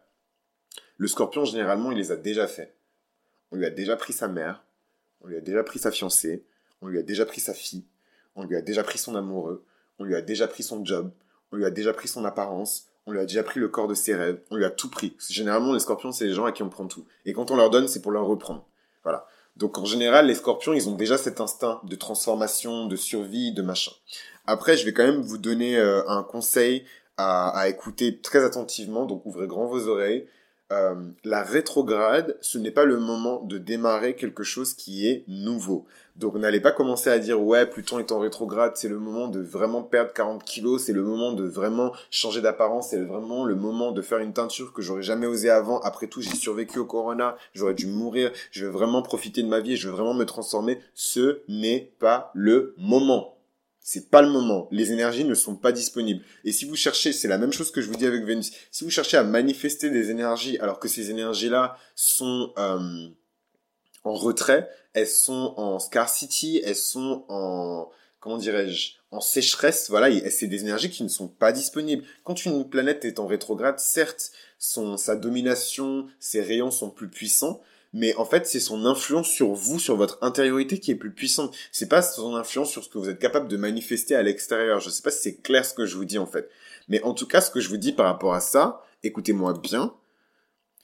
le scorpion, généralement, il les a déjà faits. On lui a déjà pris sa mère, on lui a déjà pris sa fiancée, on lui a déjà pris sa fille, on lui a déjà pris son amoureux, on lui a déjà pris son job, on lui a déjà pris son apparence, on lui a déjà pris le corps de ses rêves, on lui a tout pris. Généralement, les scorpions, c'est les gens à qui on prend tout. Et quand on leur donne, c'est pour leur reprendre. Voilà. Donc en général, les scorpions, ils ont déjà cet instinct de transformation, de survie, de machin. Après, je vais quand même vous donner euh, un conseil à, à, écouter très attentivement, donc ouvrez grand vos oreilles. Euh, la rétrograde, ce n'est pas le moment de démarrer quelque chose qui est nouveau. Donc n'allez pas commencer à dire ouais, Pluton est en rétrograde, c'est le moment de vraiment perdre 40 kilos, c'est le moment de vraiment changer d'apparence, c'est vraiment le moment de faire une teinture que j'aurais jamais osé avant. Après tout, j'ai survécu au corona, j'aurais dû mourir, je veux vraiment profiter de ma vie, je veux vraiment me transformer. Ce n'est pas le moment. C'est pas le moment. Les énergies ne sont pas disponibles. Et si vous cherchez, c'est la même chose que je vous dis avec Vénus. Si vous cherchez à manifester des énergies alors que ces énergies-là sont euh, en retrait, elles sont en scarcity, elles sont en comment dirais-je, en sécheresse. Voilà, c'est des énergies qui ne sont pas disponibles. Quand une planète est en rétrograde, certes, son sa domination, ses rayons sont plus puissants, mais en fait, c'est son influence sur vous, sur votre intériorité qui est plus puissante. C'est pas son influence sur ce que vous êtes capable de manifester à l'extérieur. Je sais pas si c'est clair ce que je vous dis en fait. Mais en tout cas, ce que je vous dis par rapport à ça, écoutez-moi bien,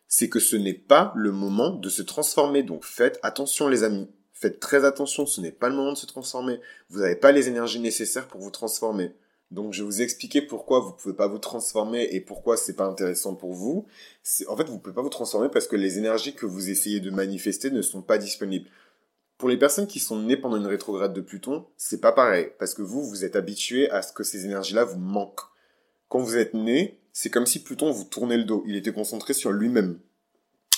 c'est que ce n'est pas le moment de se transformer. Donc faites attention les amis. Faites très attention, ce n'est pas le moment de se transformer. Vous n'avez pas les énergies nécessaires pour vous transformer. Donc je vais vous expliquer pourquoi vous pouvez pas vous transformer et pourquoi c'est pas intéressant pour vous. En fait, vous pouvez pas vous transformer parce que les énergies que vous essayez de manifester ne sont pas disponibles. Pour les personnes qui sont nées pendant une rétrograde de Pluton, c'est pas pareil parce que vous vous êtes habitué à ce que ces énergies-là vous manquent. Quand vous êtes né, c'est comme si Pluton vous tournait le dos. Il était concentré sur lui-même.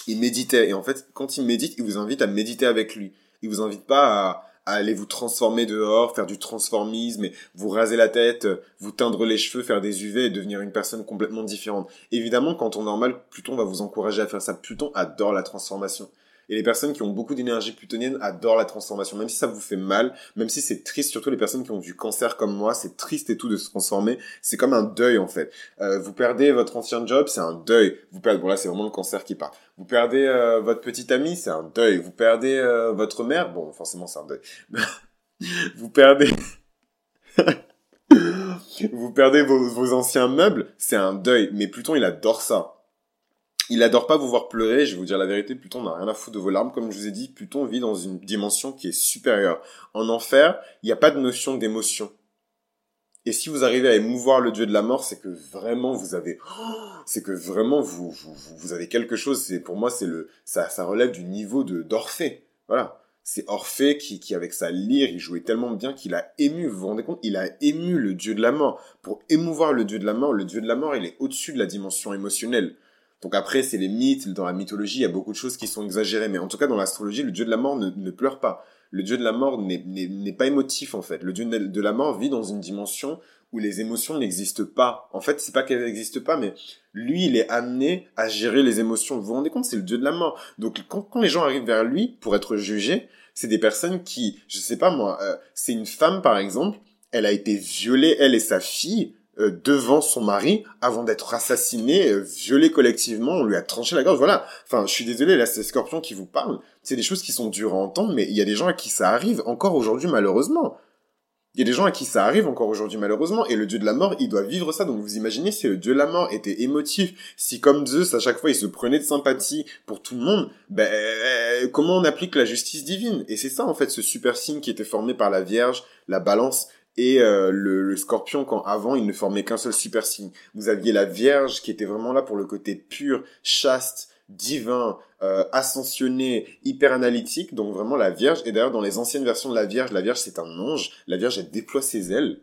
Il méditait et en fait, quand il médite, il vous invite à méditer avec lui. Il vous invite pas à aller vous transformer dehors, faire du transformisme et vous raser la tête, vous teindre les cheveux, faire des UV et devenir une personne complètement différente. Évidemment, quand on normal, Pluton va vous encourager à faire ça. Pluton adore la transformation. Et les personnes qui ont beaucoup d'énergie plutonienne adorent la transformation, même si ça vous fait mal, même si c'est triste, surtout les personnes qui ont du cancer comme moi, c'est triste et tout de se transformer. C'est comme un deuil en fait. Euh, vous perdez votre ancien job, c'est un deuil. Vous perdez, bon là c'est vraiment le cancer qui part. Vous perdez euh, votre petite amie, c'est un deuil. Vous perdez euh, votre mère, bon forcément c'est un deuil. vous perdez... vous perdez vos, vos anciens meubles, c'est un deuil. Mais Pluton, il adore ça. Il adore pas vous voir pleurer, je vais vous dire la vérité, Pluton n'a rien à foutre de vos larmes. Comme je vous ai dit, Pluton vit dans une dimension qui est supérieure. En enfer, il n'y a pas de notion d'émotion. Et si vous arrivez à émouvoir le dieu de la mort, c'est que vraiment vous avez, c'est que vraiment vous, vous, vous avez quelque chose. C'est pour moi, c'est le, ça, ça relève du niveau de d'Orphée. Voilà. C'est Orphée qui, qui, avec sa lyre, il jouait tellement bien qu'il a ému, vous vous rendez compte, il a ému le dieu de la mort. Pour émouvoir le dieu de la mort, le dieu de la mort, il est au-dessus de la dimension émotionnelle. Donc après, c'est les mythes, dans la mythologie, il y a beaucoup de choses qui sont exagérées. Mais en tout cas, dans l'astrologie, le dieu de la mort ne, pleure pas. Le dieu de la mort n'est pas émotif, en fait. Le dieu de la mort vit dans une dimension où les émotions n'existent pas. En fait, c'est pas qu'elles n'existent pas, mais lui, il est amené à gérer les émotions. Vous vous rendez compte, c'est le dieu de la mort. Donc, quand, quand les gens arrivent vers lui pour être jugés, c'est des personnes qui, je sais pas moi, euh, c'est une femme, par exemple, elle a été violée, elle et sa fille, euh, devant son mari avant d'être assassiné, euh, violé collectivement, on lui a tranché la gorge, voilà. Enfin, je suis désolé, là c'est Scorpion qui vous parle, c'est des choses qui sont dures à entendre, mais il y a des gens à qui ça arrive encore aujourd'hui malheureusement. Il y a des gens à qui ça arrive encore aujourd'hui malheureusement, et le dieu de la mort, il doit vivre ça. Donc vous imaginez si le dieu de la mort était émotif, si comme Zeus à chaque fois il se prenait de sympathie pour tout le monde, ben comment on applique la justice divine? Et c'est ça en fait ce super signe qui était formé par la Vierge, la Balance et euh, le, scorpion quand avant il ne formait qu'un seul super signe. Vous aviez la Vierge qui était vraiment là pour le côté pur, chaste, divin, euh, ascensionné, hyper analytique, donc vraiment la Vierge. Et d'ailleurs dans les anciennes versions de la Vierge, la Vierge c'est un ange, la Vierge elle déploie ses ailes.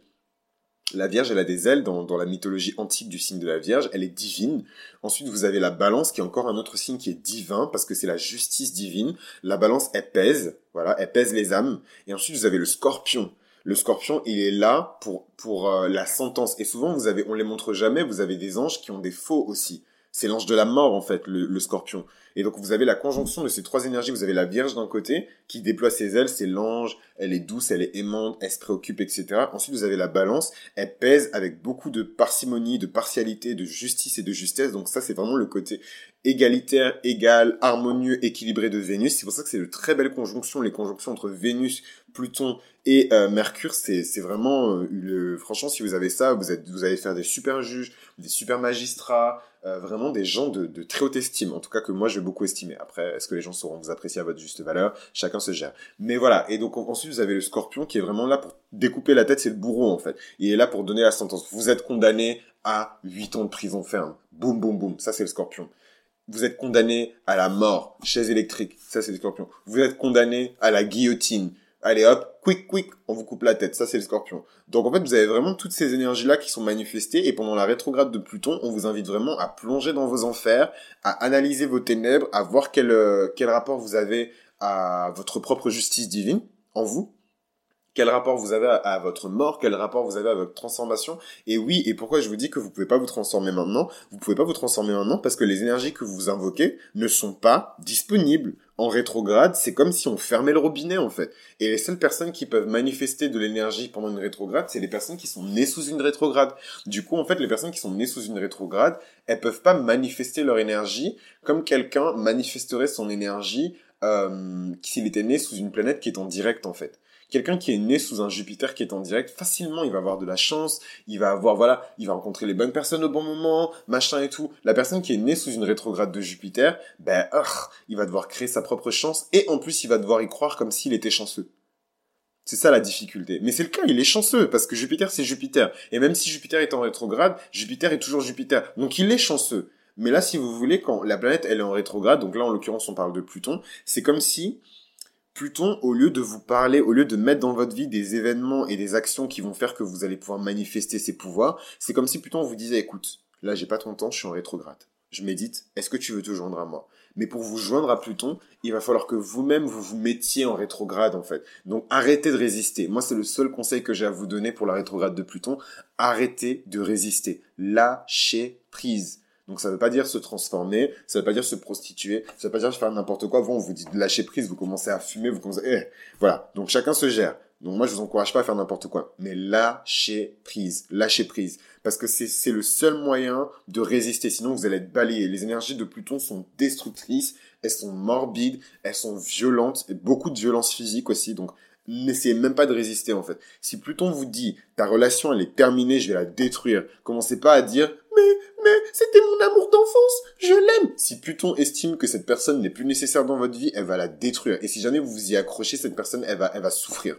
La Vierge, elle a des ailes dans, dans la mythologie antique du signe de la Vierge, elle est divine. Ensuite, vous avez la balance, qui est encore un autre signe qui est divin, parce que c'est la justice divine. La balance, elle pèse, voilà, elle pèse les âmes. Et ensuite, vous avez le scorpion le scorpion, il est là pour, pour euh, la sentence. Et souvent, vous avez, on les montre jamais, vous avez des anges qui ont des faux aussi. C'est l'ange de la mort, en fait, le, scorpion. Et donc, vous avez la conjonction de ces trois énergies. Vous avez la Vierge d'un côté, qui déploie ses ailes, c'est l'ange, elle est douce, elle est aimante, elle se préoccupe, etc. Ensuite, vous avez la balance, elle pèse avec beaucoup de parcimonie, de partialité, de justice et de justesse. Donc ça, c'est vraiment le côté égalitaire, égal, harmonieux, équilibré de Vénus. C'est pour ça que c'est de très belles conjonctions. Les conjonctions entre Vénus, Pluton et euh, Mercure, c'est vraiment euh, le, franchement, si vous avez ça, vous allez faire des super juges, des super magistrats, euh, vraiment des gens de, de, très haute estime. En tout cas que moi, je vais beaucoup estimer. Après, est-ce que les gens sauront vous apprécier à votre juste valeur? Chacun se gère. Mais voilà. Et donc ensuite, vous avez le Scorpion qui est vraiment là pour découper la tête. C'est le bourreau en fait. Il est là pour donner la sentence. Vous êtes condamné à 8 ans de prison ferme. Boum, boum, boum. Ça, c'est le Scorpion vous êtes condamné à la mort, chaise électrique, ça c'est le scorpion. Vous êtes condamné à la guillotine, allez hop, quick, quick, on vous coupe la tête. Ça, c'est le scorpion. Donc, en fait, vous avez vraiment toutes ces énergies-là qui sont manifestées. Et pendant la rétrograde de Pluton, on vous invite vraiment à plonger dans vos enfers, à analyser vos ténèbres, à voir quel, euh, quel rapport vous avez à votre propre justice divine en vous. Quel rapport vous avez à, votre mort, quel rapport vous avez à votre transformation. Et oui, et pourquoi je vous dis que vous pouvez pas vous transformer maintenant? Vous pouvez pas vous transformer maintenant parce que les énergies que vous invoquez ne sont pas disponibles en rétrograde, c'est comme si on fermait le robinet en fait. Et les seules personnes qui peuvent manifester de l'énergie pendant une rétrograde, c'est les personnes qui sont nées sous une rétrograde. Du coup, en fait, les personnes qui sont nées sous une rétrograde, elles peuvent pas manifester leur énergie comme quelqu'un manifesterait son énergie euh, s'il était né sous une planète qui est en direct en fait. Quelqu'un qui est né sous un Jupiter qui est en direct, facilement, il va avoir de la chance, il va avoir, voilà, il va rencontrer les bonnes personnes au bon moment, machin et tout. La personne qui est née sous une rétrograde de Jupiter, ben, il va devoir créer sa propre chance et en plus, il va devoir y croire comme s'il était chanceux. C'est ça la difficulté. Mais c'est le cas, il est chanceux, parce que Jupiter, c'est Jupiter. Et même si Jupiter est en rétrograde, Jupiter est toujours Jupiter. Donc il est chanceux. Mais là, si vous voulez, quand la planète, elle est en rétrograde, donc là, en l'occurrence, on parle de Pluton, c'est comme si Pluton, au lieu de vous parler, au lieu de mettre dans votre vie des événements et des actions qui vont faire que vous allez pouvoir manifester ses pouvoirs, c'est comme si Pluton vous disait, écoute, là, j'ai pas ton temps, je suis en rétrograde. Je médite, est-ce que tu veux te joindre à moi? Mais pour vous joindre à Pluton, il va falloir que vous-même vous vous mettiez en rétrograde en fait. Donc arrêtez de résister. Moi c'est le seul conseil que j'ai à vous donner pour la rétrograde de Pluton. Arrêtez de résister. Lâchez prise. Donc ça veut pas dire se transformer, ça veut pas dire se prostituer, ça veut pas dire faire n'importe quoi. Vous, on vous dit de lâcher prise, vous commencez à fumer, vous commencez... Eh, voilà. Donc chacun se gère. Donc moi, je vous encourage pas à faire n'importe quoi. Mais lâchez prise. Lâchez prise. Parce que c'est le seul moyen de résister. Sinon, vous allez être balayé. Les énergies de Pluton sont destructrices. Elles sont morbides. Elles sont violentes. Et beaucoup de violence physique aussi. Donc, n'essayez même pas de résister, en fait. Si Pluton vous dit, ta relation, elle est terminée, je vais la détruire. Commencez pas à dire, mais, mais, c'était mon amour d'enfance, je l'aime. Si Pluton estime que cette personne n'est plus nécessaire dans votre vie, elle va la détruire. Et si jamais vous vous y accrochez, cette personne, elle va, elle va souffrir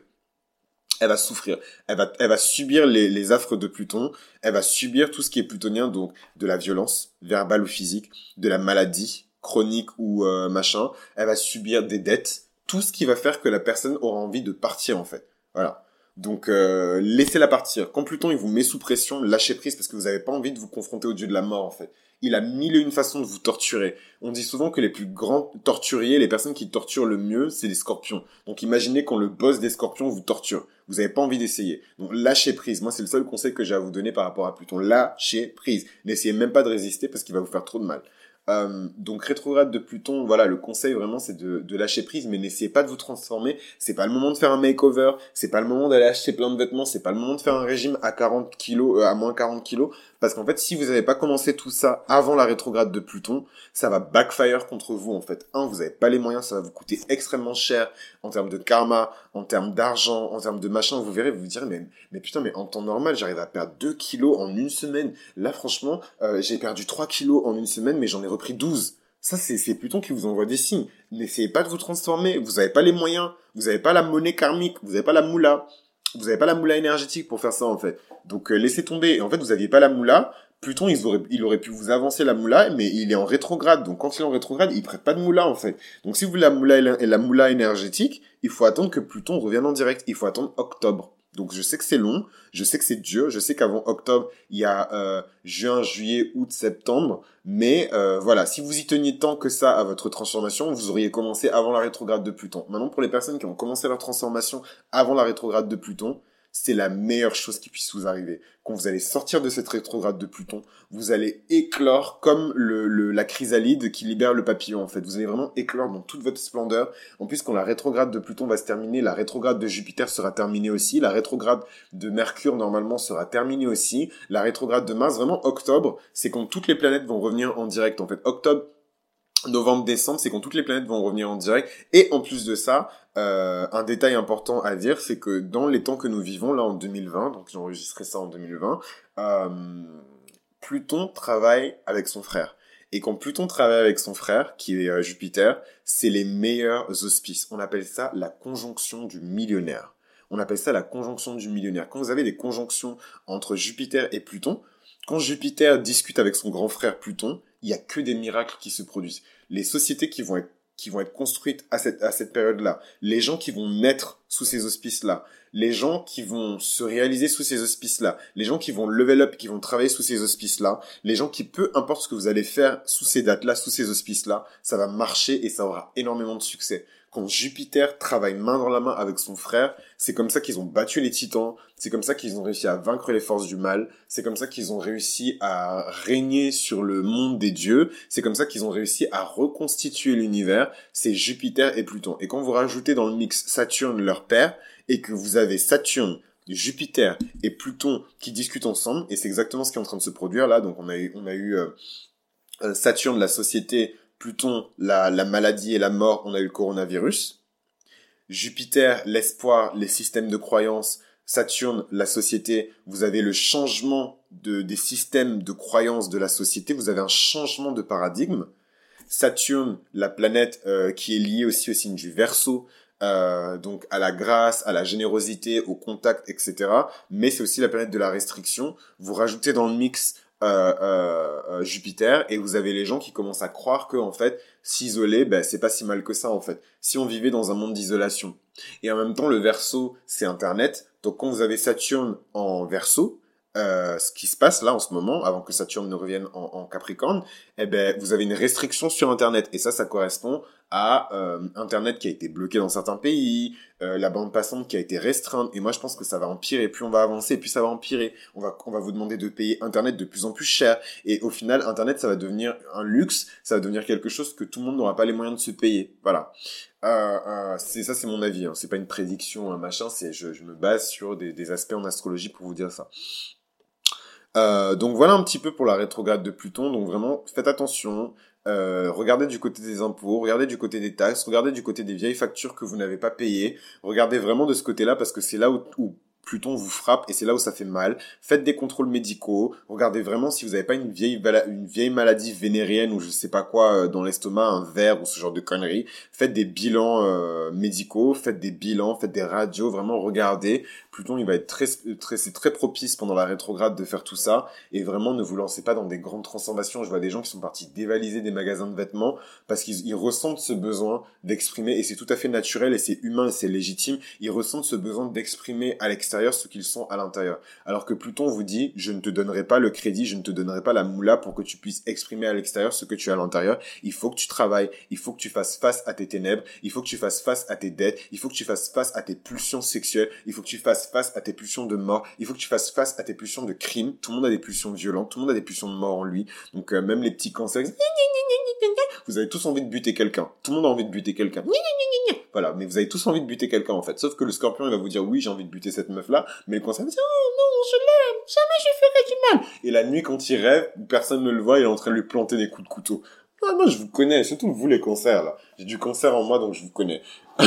elle va souffrir, elle va, elle va subir les, les affres de Pluton, elle va subir tout ce qui est plutonien, donc de la violence, verbale ou physique, de la maladie, chronique ou euh, machin, elle va subir des dettes, tout ce qui va faire que la personne aura envie de partir en fait. Voilà. Donc euh, laissez-la partir. Quand Pluton il vous met sous pression, lâchez prise parce que vous n'avez pas envie de vous confronter au dieu de la mort en fait il a mille et une façons de vous torturer. On dit souvent que les plus grands torturiers, les personnes qui torturent le mieux, c'est les scorpions. Donc imaginez quand le boss des scorpions vous torture. Vous n'avez pas envie d'essayer. Donc lâchez prise. Moi, c'est le seul conseil que j'ai à vous donner par rapport à Pluton. Lâchez prise. N'essayez même pas de résister parce qu'il va vous faire trop de mal. Euh, donc rétrograde de Pluton, voilà, le conseil vraiment c'est de, lâcher prise, mais n'essayez pas de vous transformer. C'est pas le moment de faire un makeover, c'est pas le moment d'aller acheter plein de vêtements, c'est pas le moment de faire un régime à 40 kilos, euh, à moins 40 kilos, parce qu'en fait si vous n'avez pas commencé tout ça avant la rétrograde de Pluton, ça va backfire contre vous en fait. Un, vous n'avez pas les moyens, ça va vous coûter extrêmement cher en termes de karma, en termes d'argent, en termes de machin. Vous verrez, vous vous direz mais mais putain mais en temps normal j'arrive à perdre 2 kilos en une semaine. Là franchement euh, j'ai perdu 3 kilos en une semaine, mais j'en ai pris 12. Ça, c'est Pluton qui vous envoie des signes. N'essayez pas de vous transformer. Vous n'avez pas les moyens. Vous n'avez pas la monnaie karmique. Vous n'avez pas la moula. Vous n'avez pas la moula énergétique pour faire ça, en fait. Donc, euh, laissez tomber. En fait, vous n'aviez pas la moula. Pluton, il aurait, il aurait pu vous avancer la moula, mais il est en rétrograde. Donc, quand il est en rétrograde, il prête pas de moula, en fait. Donc, si vous voulez la moula la moula énergétique, il faut attendre que Pluton revienne en direct. Il faut attendre octobre. Donc je sais que c'est long, je sais que c'est dur, je sais qu'avant octobre, il y a euh, juin, juillet, août, septembre, mais euh, voilà, si vous y teniez tant que ça à votre transformation, vous auriez commencé avant la rétrograde de Pluton. Maintenant, pour les personnes qui ont commencé leur transformation avant la rétrograde de Pluton, c'est la meilleure chose qui puisse vous arriver. Quand vous allez sortir de cette rétrograde de Pluton, vous allez éclore comme le, la chrysalide qui libère le papillon, en fait. Vous allez vraiment éclore dans toute votre splendeur. En plus, quand la rétrograde de Pluton va se terminer, la rétrograde de Jupiter sera terminée aussi. La rétrograde de Mercure, normalement, sera terminée aussi. La rétrograde de Mars, vraiment, octobre, c'est quand toutes les planètes vont revenir en direct, en fait. Octobre, novembre, décembre, c'est quand toutes les planètes vont revenir en direct. Et en plus de ça, euh, un détail important à dire, c'est que dans les temps que nous vivons, là en 2020, donc j'ai enregistré ça en 2020, euh, Pluton travaille avec son frère. Et quand Pluton travaille avec son frère, qui est euh, Jupiter, c'est les meilleurs auspices. On appelle ça la conjonction du millionnaire. On appelle ça la conjonction du millionnaire. Quand vous avez des conjonctions entre Jupiter et Pluton, quand Jupiter discute avec son grand frère Pluton, il y a que des miracles qui se produisent. Les sociétés qui vont être qui vont être construites à cette, à cette période-là, les gens qui vont naître sous ces auspices-là, les gens qui vont se réaliser sous ces auspices-là, les gens qui vont level up, qui vont travailler sous ces auspices-là, les gens qui, peu importe ce que vous allez faire sous ces dates-là, sous ces auspices-là, ça va marcher et ça aura énormément de succès quand Jupiter travaille main dans la main avec son frère, c'est comme ça qu'ils ont battu les titans, c'est comme ça qu'ils ont réussi à vaincre les forces du mal, c'est comme ça qu'ils ont réussi à régner sur le monde des dieux, c'est comme ça qu'ils ont réussi à reconstituer l'univers, c'est Jupiter et Pluton. Et quand vous rajoutez dans le mix Saturne, leur père, et que vous avez Saturne, Jupiter et Pluton qui discutent ensemble, et c'est exactement ce qui est en train de se produire là, donc on a eu, on a eu euh, euh, Saturne, la société Pluton, la, la maladie et la mort, on a eu le coronavirus. Jupiter, l'espoir, les systèmes de croyances. Saturne, la société, vous avez le changement de, des systèmes de croyances de la société, vous avez un changement de paradigme. Saturne, la planète euh, qui est liée aussi au signe du Verseau, euh, donc à la grâce, à la générosité, au contact, etc. Mais c'est aussi la planète de la restriction. Vous rajoutez dans le mix euh, euh, euh, Jupiter et vous avez les gens qui commencent à croire que en fait s'isoler ben c'est pas si mal que ça en fait. Si on vivait dans un monde d'isolation. Et en même temps le verso c'est internet. Donc quand vous avez Saturne en verso euh, ce qui se passe là en ce moment, avant que Saturne ne revienne en, Capricorne, eh ben vous avez une restriction sur Internet. Et ça, ça correspond à euh, Internet qui a été bloqué dans certains pays, euh, la bande passante qui a été restreinte. Et moi, je pense que ça va empirer. Plus on va avancer, plus ça va empirer. On va, on va vous demander de payer Internet de plus en plus cher. Et au final, Internet, ça va devenir un luxe. Ça va devenir quelque chose que tout le monde n'aura pas les moyens de se payer. Voilà. Euh, euh, c'est ça, c'est mon avis. Hein. C'est pas une prédiction, un machin. C'est je, je me base sur des, des aspects en astrologie pour vous dire ça. Euh, donc voilà un petit peu pour la rétrograde de Pluton. Donc vraiment, faites attention. Euh, regardez du côté des impôts, regardez du côté des taxes, regardez du côté des vieilles factures que vous n'avez pas payées. Regardez vraiment de ce côté-là parce que c'est là où, Pluton vous frappe et c'est là où ça fait mal. Faites des contrôles médicaux. Regardez vraiment si vous n'avez pas une vieille, une vieille maladie vénérienne ou je sais pas quoi euh, dans l'estomac, un verre ou ce genre de conneries. Faites des bilans euh, médicaux, faites des bilans, faites des radios. Vraiment regardez. Pluton, il va être très, très, c'est très propice pendant la rétrograde de faire tout ça. Et vraiment, ne vous lancez pas dans des grandes transformations. Je vois des gens qui sont partis dévaliser des magasins de vêtements parce qu'ils ressentent ce besoin d'exprimer et c'est tout à fait naturel et c'est humain et c'est légitime. Ils ressentent ce besoin d'exprimer à l'extérieur ce qu'ils sont à l'intérieur. Alors que Pluton vous dit, je ne te donnerai pas le crédit, je ne te donnerai pas la moula pour que tu puisses exprimer à l'extérieur ce que tu as à l'intérieur. Il faut que tu travailles, il faut que tu fasses face à tes ténèbres, il faut que tu fasses face à tes dettes, il faut que tu fasses face à tes pulsions sexuelles, il faut que tu fasses face à tes pulsions de mort, il faut que tu fasses face à tes pulsions de crime. Tout le monde a des pulsions violentes, tout le monde a des pulsions de mort en lui. Donc euh, même les petits cancers, vous avez tous envie de buter quelqu'un. Tout le monde a envie de buter quelqu'un. Voilà, mais vous avez tous envie de buter quelqu'un en fait. Sauf que le scorpion il va vous dire oui j'ai envie de buter cette meuf là, mais le cancer va dire oh non je l'aime, jamais je lui ferai du mal. Et la nuit quand il rêve, personne ne le voit, il est en train de lui planter des coups de couteau. Ah, moi je vous connais, surtout vous les cancers là. J'ai du cancer en moi donc je vous connais.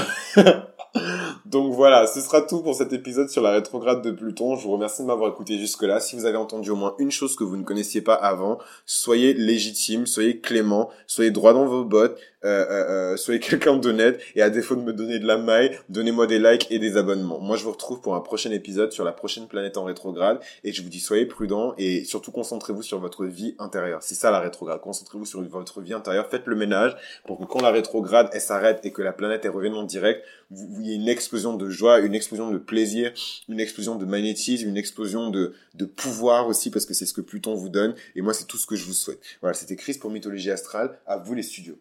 Donc voilà, ce sera tout pour cet épisode sur la rétrograde de Pluton. Je vous remercie de m'avoir écouté jusque-là. Si vous avez entendu au moins une chose que vous ne connaissiez pas avant, soyez légitime, soyez clément, soyez droit dans vos bottes, euh, euh, euh, soyez quelqu'un d'honnête et à défaut de me donner de la maille, donnez-moi des likes et des abonnements. Moi, je vous retrouve pour un prochain épisode sur la prochaine planète en rétrograde et je vous dis soyez prudents et surtout concentrez-vous sur votre vie intérieure. C'est ça la rétrograde. Concentrez-vous sur votre vie intérieure. Faites le ménage pour que quand la rétrograde elle s'arrête et que la planète elle revienne en direct, y ait une explosion de joie, une explosion de plaisir, une explosion de magnétisme, une explosion de, de pouvoir aussi parce que c'est ce que Pluton vous donne et moi c'est tout ce que je vous souhaite. Voilà, c'était Chris pour Mythologie Astrale. À vous les studios.